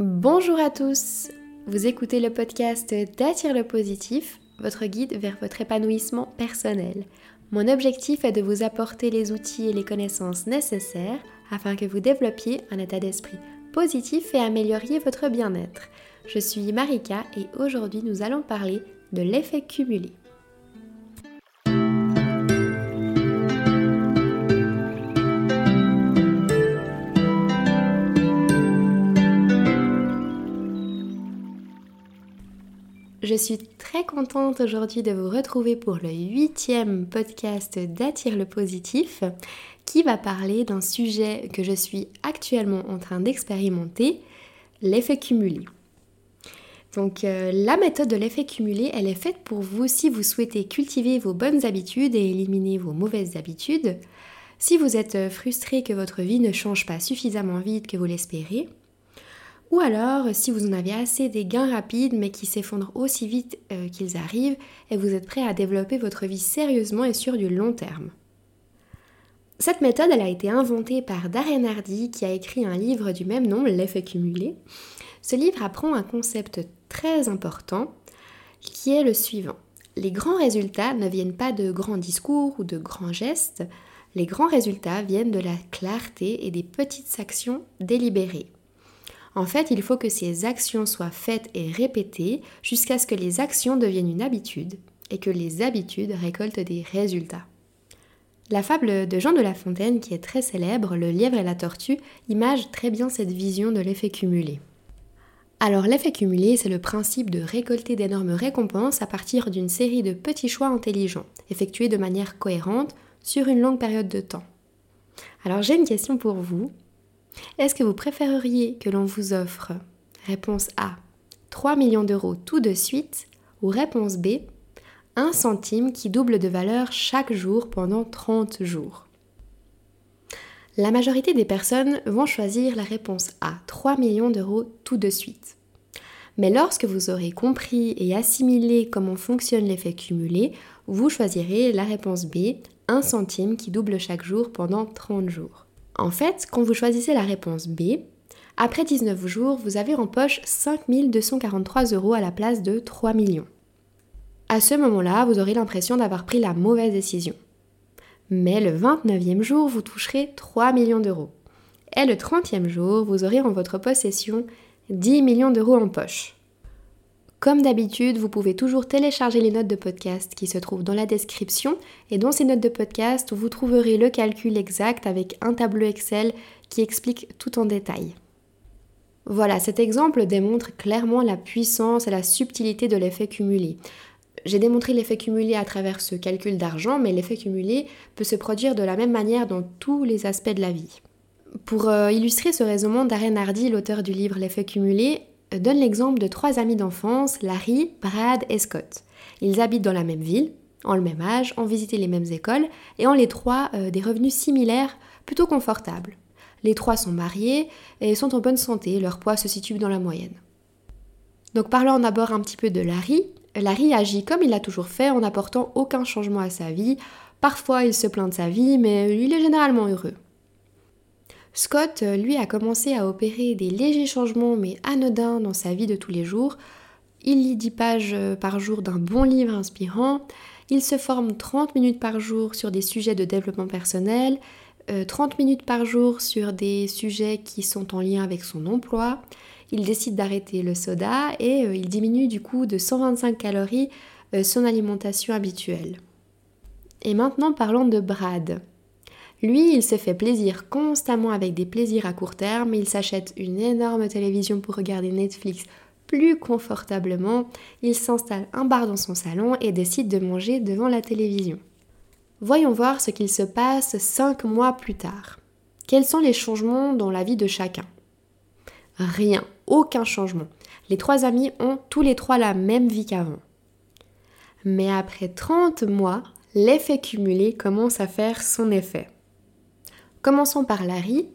Bonjour à tous, vous écoutez le podcast d'Attire le positif, votre guide vers votre épanouissement personnel. Mon objectif est de vous apporter les outils et les connaissances nécessaires afin que vous développiez un état d'esprit positif et amélioriez votre bien-être. Je suis Marika et aujourd'hui nous allons parler de l'effet cumulé. Je suis très contente aujourd'hui de vous retrouver pour le huitième podcast d'Attire le positif qui va parler d'un sujet que je suis actuellement en train d'expérimenter, l'effet cumulé. Donc euh, la méthode de l'effet cumulé, elle est faite pour vous si vous souhaitez cultiver vos bonnes habitudes et éliminer vos mauvaises habitudes, si vous êtes frustré que votre vie ne change pas suffisamment vite que vous l'espérez, ou alors, si vous en avez assez des gains rapides mais qui s'effondrent aussi vite euh, qu'ils arrivent et vous êtes prêt à développer votre vie sérieusement et sur du long terme. Cette méthode, a été inventée par Darren Hardy qui a écrit un livre du même nom, L'effet cumulé. Ce livre apprend un concept très important qui est le suivant. Les grands résultats ne viennent pas de grands discours ou de grands gestes, les grands résultats viennent de la clarté et des petites actions délibérées. En fait, il faut que ces actions soient faites et répétées jusqu'à ce que les actions deviennent une habitude et que les habitudes récoltent des résultats. La fable de Jean de La Fontaine, qui est très célèbre, Le lièvre et la tortue, image très bien cette vision de l'effet cumulé. Alors l'effet cumulé, c'est le principe de récolter d'énormes récompenses à partir d'une série de petits choix intelligents, effectués de manière cohérente sur une longue période de temps. Alors j'ai une question pour vous. Est-ce que vous préféreriez que l'on vous offre réponse A 3 millions d'euros tout de suite ou réponse B 1 centime qui double de valeur chaque jour pendant 30 jours? La majorité des personnes vont choisir la réponse A 3 millions d'euros tout de suite. Mais lorsque vous aurez compris et assimilé comment fonctionne l'effet cumulé, vous choisirez la réponse B 1 centime qui double chaque jour pendant 30 jours. En fait, quand vous choisissez la réponse B, après 19 jours, vous avez en poche 5243 euros à la place de 3 millions. À ce moment-là, vous aurez l'impression d'avoir pris la mauvaise décision. Mais le 29e jour, vous toucherez 3 millions d'euros. Et le 30e jour, vous aurez en votre possession 10 millions d'euros en poche. Comme d'habitude, vous pouvez toujours télécharger les notes de podcast qui se trouvent dans la description et dans ces notes de podcast, vous trouverez le calcul exact avec un tableau Excel qui explique tout en détail. Voilà, cet exemple démontre clairement la puissance et la subtilité de l'effet cumulé. J'ai démontré l'effet cumulé à travers ce calcul d'argent, mais l'effet cumulé peut se produire de la même manière dans tous les aspects de la vie. Pour euh, illustrer ce raisonnement, Darren Hardy, l'auteur du livre L'effet cumulé, donne l'exemple de trois amis d'enfance, Larry, Brad et Scott. Ils habitent dans la même ville, ont le même âge, ont visité les mêmes écoles et ont les trois euh, des revenus similaires, plutôt confortables. Les trois sont mariés et sont en bonne santé, leur poids se situe dans la moyenne. Donc parlons d'abord un petit peu de Larry. Larry agit comme il l'a toujours fait en n'apportant aucun changement à sa vie. Parfois il se plaint de sa vie, mais il est généralement heureux. Scott, euh, lui, a commencé à opérer des légers changements mais anodins dans sa vie de tous les jours. Il lit 10 pages euh, par jour d'un bon livre inspirant. Il se forme 30 minutes par jour sur des sujets de développement personnel, 30 euh, minutes par jour sur des sujets qui sont en lien avec son emploi. Il décide d'arrêter le soda et il diminue du coup de 125 calories son alimentation habituelle. Et maintenant parlons de Brad. Lui, il se fait plaisir constamment avec des plaisirs à court terme, il s'achète une énorme télévision pour regarder Netflix plus confortablement, il s'installe un bar dans son salon et décide de manger devant la télévision. Voyons voir ce qu'il se passe cinq mois plus tard. Quels sont les changements dans la vie de chacun? Rien, aucun changement. Les trois amis ont tous les trois la même vie qu'avant. Mais après 30 mois, l'effet cumulé commence à faire son effet. Commençons par Larry.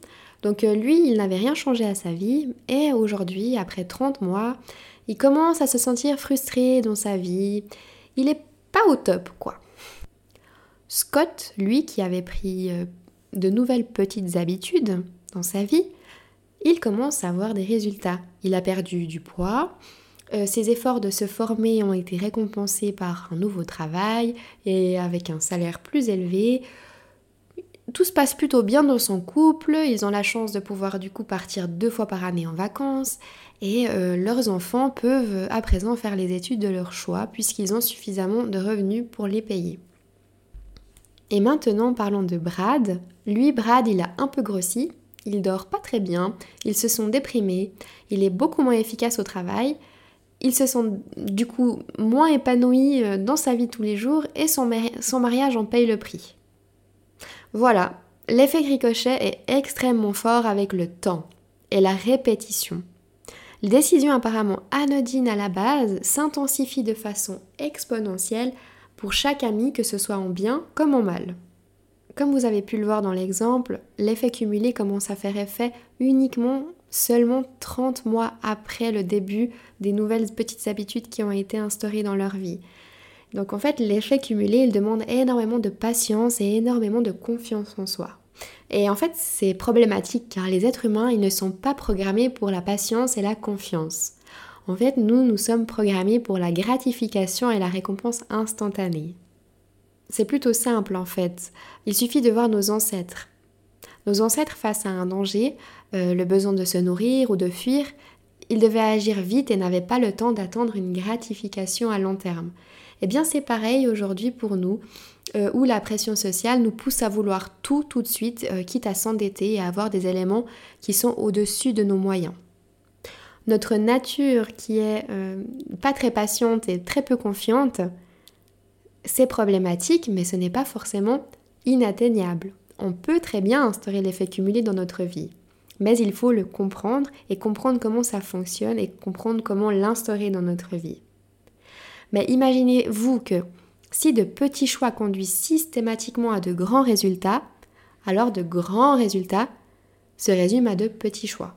Donc euh, lui, il n'avait rien changé à sa vie et aujourd'hui, après 30 mois, il commence à se sentir frustré dans sa vie. Il est pas au top, quoi. Scott, lui, qui avait pris euh, de nouvelles petites habitudes dans sa vie, il commence à avoir des résultats. Il a perdu du poids, euh, ses efforts de se former ont été récompensés par un nouveau travail et avec un salaire plus élevé. Tout se passe plutôt bien dans son couple, ils ont la chance de pouvoir du coup partir deux fois par année en vacances et euh, leurs enfants peuvent à présent faire les études de leur choix puisqu'ils ont suffisamment de revenus pour les payer. Et maintenant parlons de Brad. Lui, Brad, il a un peu grossi, il dort pas très bien, ils se sont déprimés, il est beaucoup moins efficace au travail, ils se sont du coup moins épanouis euh, dans sa vie tous les jours et son, son mariage en paye le prix. Voilà, l'effet ricochet est extrêmement fort avec le temps et la répétition. Les décisions apparemment anodines à la base s'intensifient de façon exponentielle pour chaque ami, que ce soit en bien comme en mal. Comme vous avez pu le voir dans l'exemple, l'effet cumulé commence à faire effet uniquement seulement 30 mois après le début des nouvelles petites habitudes qui ont été instaurées dans leur vie. Donc en fait, l'effet cumulé, il demande énormément de patience et énormément de confiance en soi. Et en fait, c'est problématique car les êtres humains, ils ne sont pas programmés pour la patience et la confiance. En fait, nous, nous sommes programmés pour la gratification et la récompense instantanée. C'est plutôt simple en fait. Il suffit de voir nos ancêtres. Nos ancêtres face à un danger, euh, le besoin de se nourrir ou de fuir, ils devaient agir vite et n'avaient pas le temps d'attendre une gratification à long terme. Eh bien c'est pareil aujourd'hui pour nous, euh, où la pression sociale nous pousse à vouloir tout tout de suite, euh, quitte à s'endetter et à avoir des éléments qui sont au-dessus de nos moyens. Notre nature qui est pas très patiente et très peu confiante, c'est problématique, mais ce n'est pas forcément inatteignable. On peut très bien instaurer l'effet cumulé dans notre vie, mais il faut le comprendre et comprendre comment ça fonctionne et comprendre comment l'instaurer dans notre vie. Mais imaginez-vous que si de petits choix conduisent systématiquement à de grands résultats, alors de grands résultats se résument à de petits choix.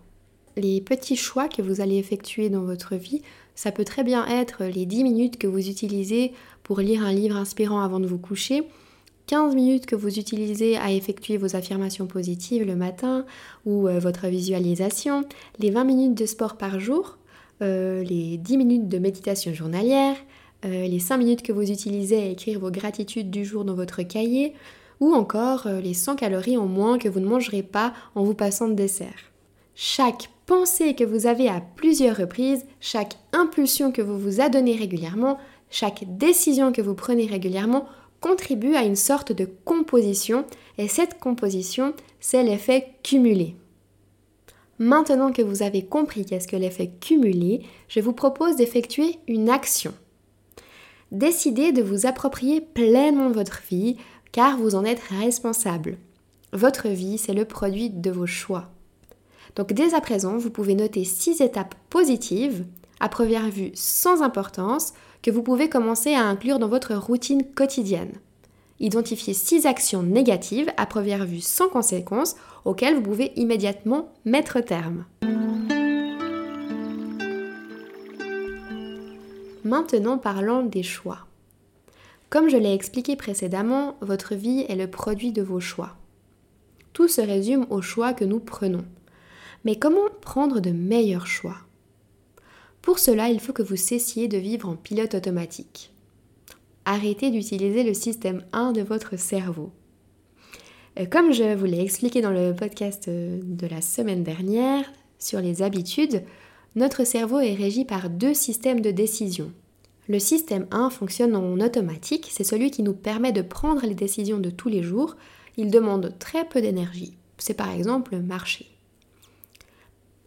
Les petits choix que vous allez effectuer dans votre vie, ça peut très bien être les 10 minutes que vous utilisez pour lire un livre inspirant avant de vous coucher, 15 minutes que vous utilisez à effectuer vos affirmations positives le matin ou euh, votre visualisation, les 20 minutes de sport par jour, euh, les 10 minutes de méditation journalière, euh, les 5 minutes que vous utilisez à écrire vos gratitudes du jour dans votre cahier, ou encore les 100 calories en moins que vous ne mangerez pas en vous passant de dessert. Chaque pensée que vous avez à plusieurs reprises, chaque impulsion que vous vous adonnez régulièrement, chaque décision que vous prenez régulièrement contribue à une sorte de composition et cette composition, c'est l'effet cumulé. Maintenant que vous avez compris qu'est-ce que l'effet cumulé, je vous propose d'effectuer une action. Décidez de vous approprier pleinement votre vie car vous en êtes responsable. Votre vie, c'est le produit de vos choix. Donc dès à présent, vous pouvez noter six étapes positives, à première vue sans importance, que vous pouvez commencer à inclure dans votre routine quotidienne. Identifiez six actions négatives à première vue sans conséquence auxquelles vous pouvez immédiatement mettre terme. Maintenant parlons des choix. Comme je l'ai expliqué précédemment, votre vie est le produit de vos choix. Tout se résume aux choix que nous prenons. Mais comment prendre de meilleurs choix? Pour cela, il faut que vous cessiez de vivre en pilote automatique. Arrêtez d'utiliser le système 1 de votre cerveau. Euh, comme je vous l'ai expliqué dans le podcast euh, de la semaine dernière sur les habitudes, notre cerveau est régi par deux systèmes de décision. Le système 1 fonctionne en automatique, c'est celui qui nous permet de prendre les décisions de tous les jours. Il demande très peu d'énergie. C'est par exemple marcher.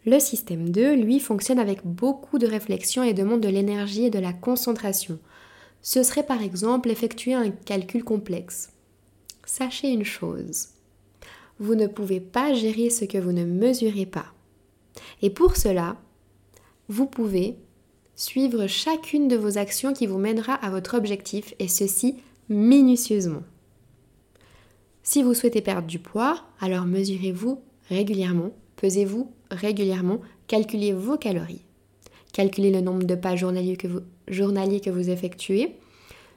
Le système 2, lui, fonctionne avec beaucoup de réflexion et demande de l'énergie et de la concentration. Ce serait par exemple effectuer un calcul complexe. Sachez une chose, vous ne pouvez pas gérer ce que vous ne mesurez pas. Et pour cela, vous pouvez suivre chacune de vos actions qui vous mènera à votre objectif et ceci minutieusement. Si vous souhaitez perdre du poids, alors mesurez-vous régulièrement, pesez-vous régulièrement, calculez vos calories. Calculez le nombre de pas journaliers que vous, que vous effectuez.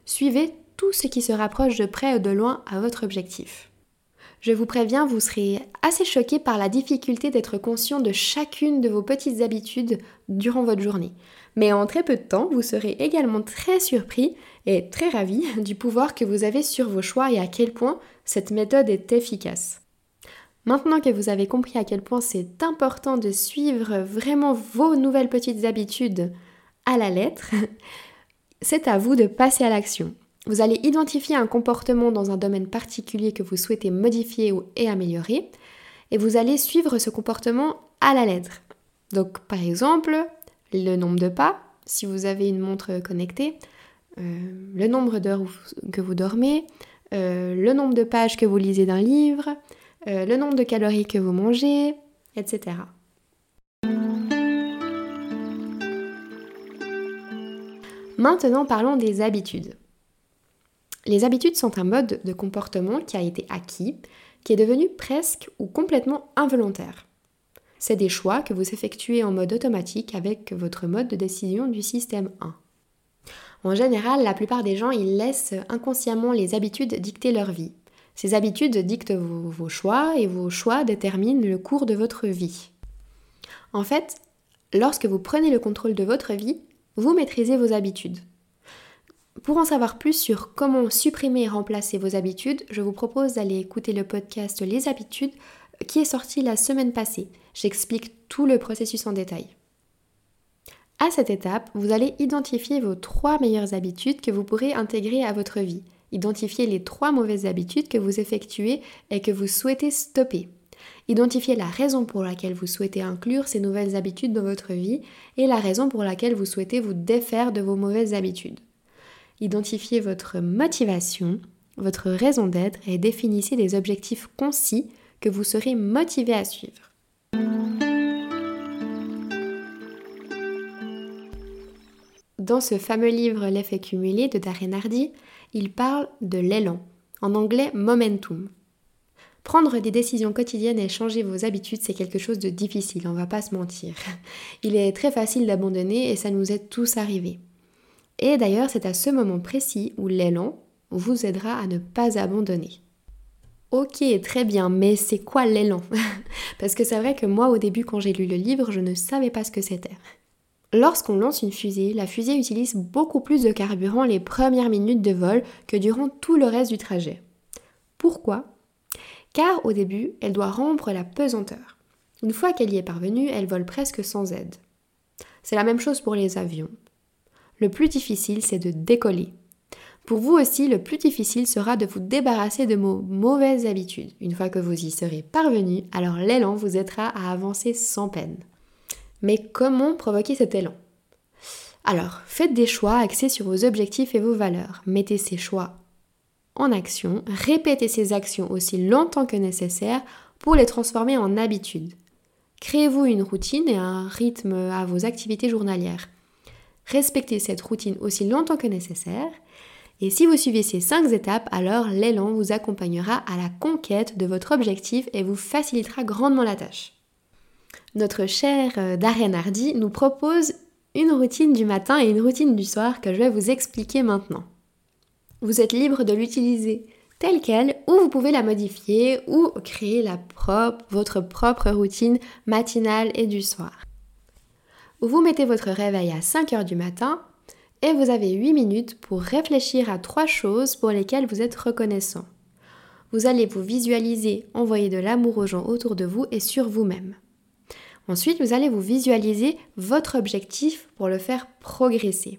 Suivez tout ce qui se rapproche de près ou de loin à votre objectif. Je vous préviens, vous serez assez choqué par la difficulté d'être conscient de chacune de vos petites habitudes durant votre journée. Mais en très peu de temps, vous serez également très surpris et très ravi du pouvoir que vous avez sur vos choix et à quel point cette méthode est efficace. Maintenant que vous avez compris à quel point c'est important de suivre vraiment vos nouvelles petites habitudes à la lettre, c'est à vous de passer à l'action. Vous allez identifier un comportement dans un domaine particulier que vous souhaitez modifier ou et améliorer, et vous allez suivre ce comportement à la lettre. Donc par exemple, le nombre de pas, si vous avez une montre connectée, euh, le nombre d'heures que vous dormez, euh, le nombre de pages que vous lisez d'un livre, euh, le nombre de calories que vous mangez, etc. Maintenant parlons des habitudes. Les habitudes sont un mode de comportement qui a été acquis, qui est devenu presque ou complètement involontaire. C'est des choix que vous effectuez en mode automatique avec votre mode de décision du système 1. En général, la plupart des gens, ils laissent inconsciemment les habitudes dicter leur vie. Ces habitudes dictent vos, vos choix et vos choix déterminent le cours de votre vie. En fait, lorsque vous prenez le contrôle de votre vie, vous maîtrisez vos habitudes. Pour en savoir plus sur comment supprimer et remplacer vos habitudes, je vous propose d'aller écouter le podcast Les habitudes qui est sorti la semaine passée. J'explique tout le processus en détail. À cette étape, vous allez identifier vos trois meilleures habitudes que vous pourrez intégrer à votre vie. Identifier les trois mauvaises habitudes que vous effectuez et que vous souhaitez stopper. Identifiez la raison pour laquelle vous souhaitez inclure ces nouvelles habitudes dans votre vie et la raison pour laquelle vous souhaitez vous défaire de vos mauvaises habitudes. Identifiez votre motivation, votre raison d'être et définissez des objectifs concis que vous serez motivé à suivre. Dans ce fameux livre L'effet cumulé de Darren Hardy, il parle de l'élan, en anglais momentum. Prendre des décisions quotidiennes et changer vos habitudes, c'est quelque chose de difficile, on va pas se mentir. Il est très facile d'abandonner et ça nous est tous arrivé. Et d'ailleurs, c'est à ce moment précis où l'élan vous aidera à ne pas abandonner. Ok, très bien, mais c'est quoi l'élan? Parce que c'est vrai que moi, au début, quand j'ai lu le livre, je ne savais pas ce que c'était. Lorsqu'on lance une fusée, la fusée utilise beaucoup plus de carburant les premières minutes de vol que durant tout le reste du trajet. Pourquoi? Car au début, elle doit rompre la pesanteur. Une fois qu'elle y est parvenue, elle vole presque sans aide. C'est la même chose pour les avions. Le plus difficile, c'est de décoller. Pour vous aussi, le plus difficile sera de vous débarrasser de vos mauvaises habitudes. Une fois que vous y serez parvenu, alors l'élan vous aidera à avancer sans peine. Mais comment provoquer cet élan? Alors, faites des choix axés sur vos objectifs et vos valeurs. Mettez ces choix en action, répétez ces actions aussi longtemps que nécessaire pour les transformer en habitudes. Créez-vous une routine et un rythme à vos activités journalières. Respectez cette routine aussi longtemps que nécessaire. Et si vous suivez ces 5 étapes, alors l'élan vous accompagnera à la conquête de votre objectif et vous facilitera grandement la tâche. Notre cher euh, Darren Hardy nous propose une routine du matin et une routine du soir que je vais vous expliquer maintenant. Vous êtes libre de l'utiliser telle qu'elle ou vous pouvez la modifier ou créer votre propre routine matinale et du soir. Vous mettez votre réveil à 5 heures du matin et vous avez 8 minutes pour réfléchir à trois choses pour lesquelles vous êtes reconnaissant. Vous allez vous visualiser envoyer de l'amour aux gens autour de vous et sur vous-même. Ensuite, vous allez vous visualiser votre objectif pour le faire progresser.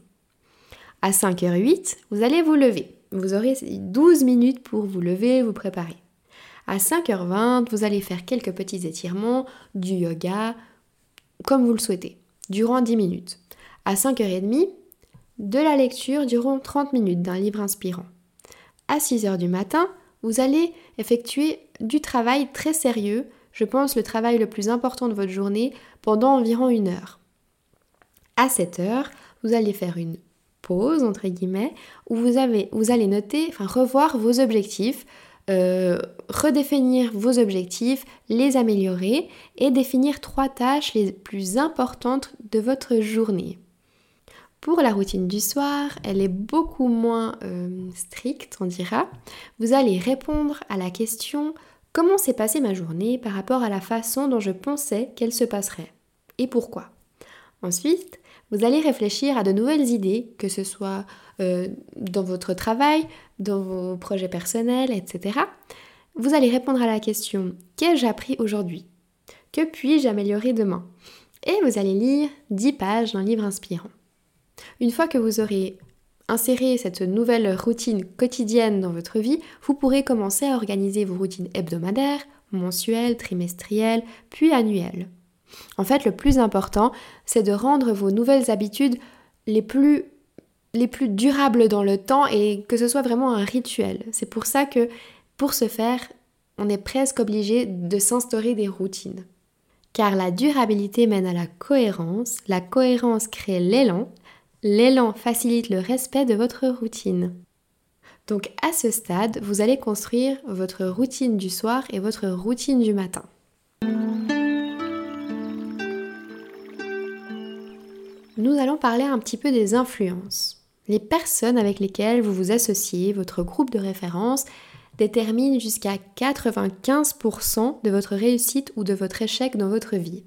À 5h08, vous allez vous lever. Vous aurez 12 minutes pour vous lever, vous préparer. À 5h20, vous allez faire quelques petits étirements, du yoga, comme vous le souhaitez durant 10 minutes. À 5h30, de la lecture durant 30 minutes d'un livre inspirant. À 6h du matin, vous allez effectuer du travail très sérieux, je pense le travail le plus important de votre journée, pendant environ une heure. À 7h, vous allez faire une pause, entre guillemets, où vous, vous allez noter, enfin revoir vos objectifs, euh, redéfinir vos objectifs, les améliorer et définir trois tâches les plus importantes de votre journée. Pour la routine du soir, elle est beaucoup moins euh, stricte, on dira. Vous allez répondre à la question Comment s'est passée ma journée par rapport à la façon dont je pensais qu'elle se passerait Et pourquoi Ensuite, vous allez réfléchir à de nouvelles idées, que ce soit euh, dans votre travail, dans vos projets personnels, etc. Vous allez répondre à la question Qu'ai-je appris aujourd'hui? Que puis-je améliorer demain? Et vous allez lire 10 pages d'un livre inspirant. Une fois que vous aurez inséré cette nouvelle routine quotidienne dans votre vie, vous pourrez commencer à organiser vos routines hebdomadaires, mensuelles, trimestrielles, puis annuelles. En fait, le plus important, c'est de rendre vos nouvelles habitudes les plus, les plus durables dans le temps et que ce soit vraiment un rituel. C'est pour ça que, pour ce faire, on est presque obligé de s'instaurer des routines. Car la durabilité mène à la cohérence, la cohérence crée l'élan, l'élan facilite le respect de votre routine. Donc à ce stade, vous allez construire votre routine du soir et votre routine du matin. nous allons parler un petit peu des influences. Les personnes avec lesquelles vous vous associez, votre groupe de référence, déterminent jusqu'à 95% de votre réussite ou de votre échec dans votre vie.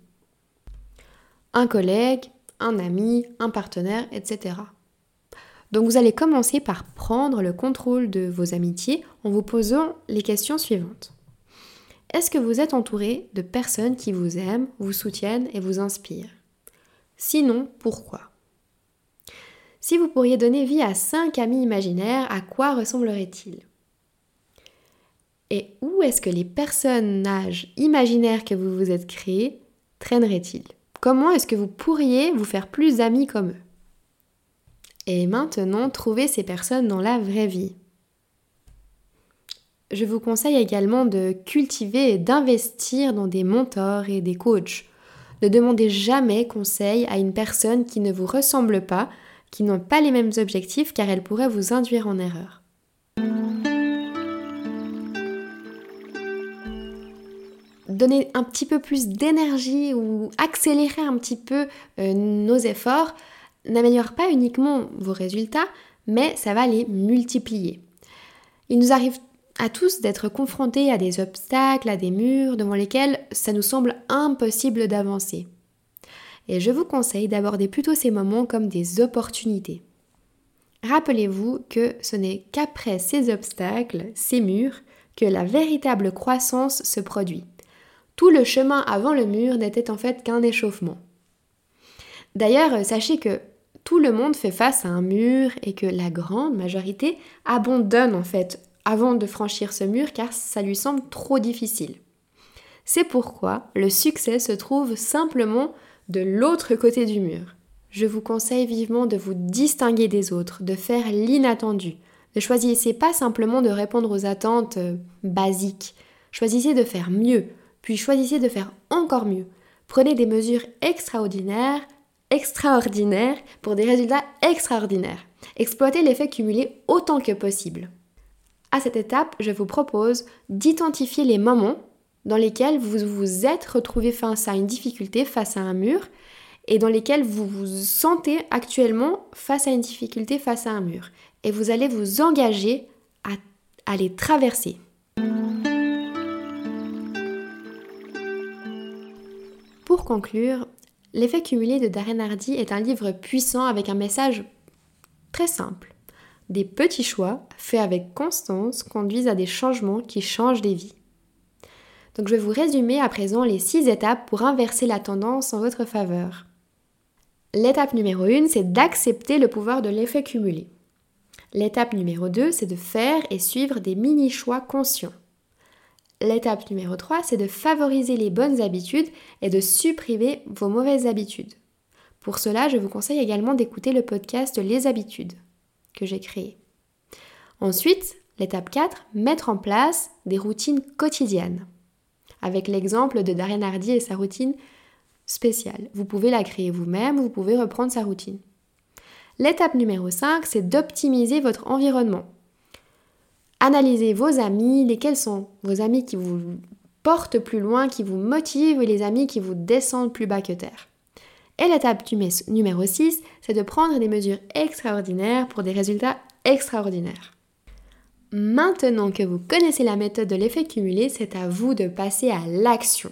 Un collègue, un ami, un partenaire, etc. Donc vous allez commencer par prendre le contrôle de vos amitiés en vous posant les questions suivantes. Est-ce que vous êtes entouré de personnes qui vous aiment, vous soutiennent et vous inspirent? Sinon, pourquoi? Si vous pourriez donner vie à cinq amis imaginaires, à quoi ressembleraient-ils? Et où est-ce que les personnages imaginaires que vous vous êtes créés traîneraient-ils? Comment est-ce que vous pourriez vous faire plus amis comme eux? Et maintenant, trouvez ces personnes dans la vraie vie. Je vous conseille également de cultiver et d'investir dans des mentors et des coachs. Ne demandez jamais conseil à une personne qui ne vous ressemble pas, qui n'ont pas les mêmes objectifs car elle pourrait vous induire en erreur. Donner un petit peu plus d'énergie ou accélérer un petit peu euh, nos efforts n'améliore pas uniquement vos résultats, mais ça va les multiplier. Il nous arrive à tous d'être confrontés à des obstacles, à des murs devant lesquels ça nous semble impossible d'avancer. Et je vous conseille d'aborder plutôt ces moments comme des opportunités. Rappelez-vous que ce n'est qu'après ces obstacles, ces murs, que la véritable croissance se produit. Tout le chemin avant le mur n'était en fait qu'un échauffement. D'ailleurs, sachez que tout le monde fait face à un mur et que la grande majorité abandonne en fait avant de franchir ce mur car ça lui semble trop difficile. C'est pourquoi le succès se trouve simplement de l'autre côté du mur. Je vous conseille vivement de vous distinguer des autres, de faire l'inattendu. Ne choisissez pas simplement de répondre aux attentes euh, basiques. Choisissez de faire mieux, puis choisissez de faire encore mieux. Prenez des mesures extraordinaires, extraordinaires pour des résultats extraordinaires. Exploitez l'effet cumulé autant que possible. À cette étape, je vous propose d'identifier les moments dans lesquels vous vous êtes retrouvé face à une difficulté, face à un mur, et dans lesquels vous vous sentez actuellement face à une difficulté, face à un mur. Et vous allez vous engager à, à les traverser. Pour conclure, L'effet cumulé de Darren Hardy est un livre puissant avec un message très simple. Des petits choix faits avec constance conduisent à des changements qui changent des vies. Donc je vais vous résumer à présent les six étapes pour inverser la tendance en votre faveur. L'étape numéro 1, c'est d'accepter le pouvoir de l'effet cumulé. L'étape numéro 2, c'est de faire et suivre des mini-choix conscients. L'étape numéro 3, c'est de favoriser les bonnes habitudes et de supprimer vos mauvaises habitudes. Pour cela, je vous conseille également d'écouter le podcast Les habitudes que j'ai créé. Ensuite, l'étape 4, mettre en place des routines quotidiennes. Avec l'exemple de Darren Hardy et sa routine spéciale. Vous pouvez la créer vous-même, vous pouvez reprendre sa routine. L'étape numéro 5, c'est d'optimiser votre environnement. Analysez vos amis, lesquels sont vos amis qui vous portent plus loin, qui vous motivent et les amis qui vous descendent plus bas que terre. Et l'étape numéro 6, c'est de prendre des mesures extraordinaires pour des résultats extraordinaires. Maintenant que vous connaissez la méthode de l'effet cumulé, c'est à vous de passer à l'action.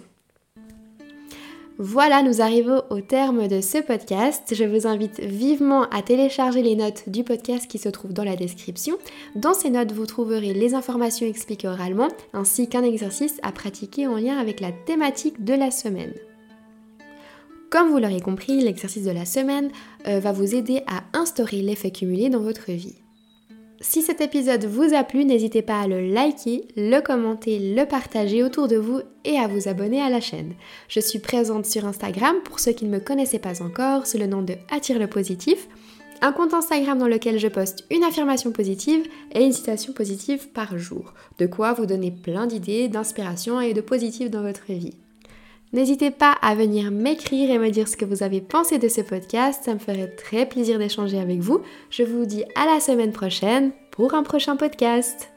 Voilà, nous arrivons au terme de ce podcast. Je vous invite vivement à télécharger les notes du podcast qui se trouvent dans la description. Dans ces notes, vous trouverez les informations expliquées oralement ainsi qu'un exercice à pratiquer en lien avec la thématique de la semaine. Comme vous l'aurez compris, l'exercice de la semaine euh, va vous aider à instaurer l'effet cumulé dans votre vie. Si cet épisode vous a plu, n'hésitez pas à le liker, le commenter, le partager autour de vous et à vous abonner à la chaîne. Je suis présente sur Instagram pour ceux qui ne me connaissaient pas encore sous le nom de Attire le positif, un compte Instagram dans lequel je poste une affirmation positive et une citation positive par jour. De quoi vous donner plein d'idées, d'inspiration et de positif dans votre vie. N'hésitez pas à venir m'écrire et me dire ce que vous avez pensé de ce podcast, ça me ferait très plaisir d'échanger avec vous. Je vous dis à la semaine prochaine pour un prochain podcast.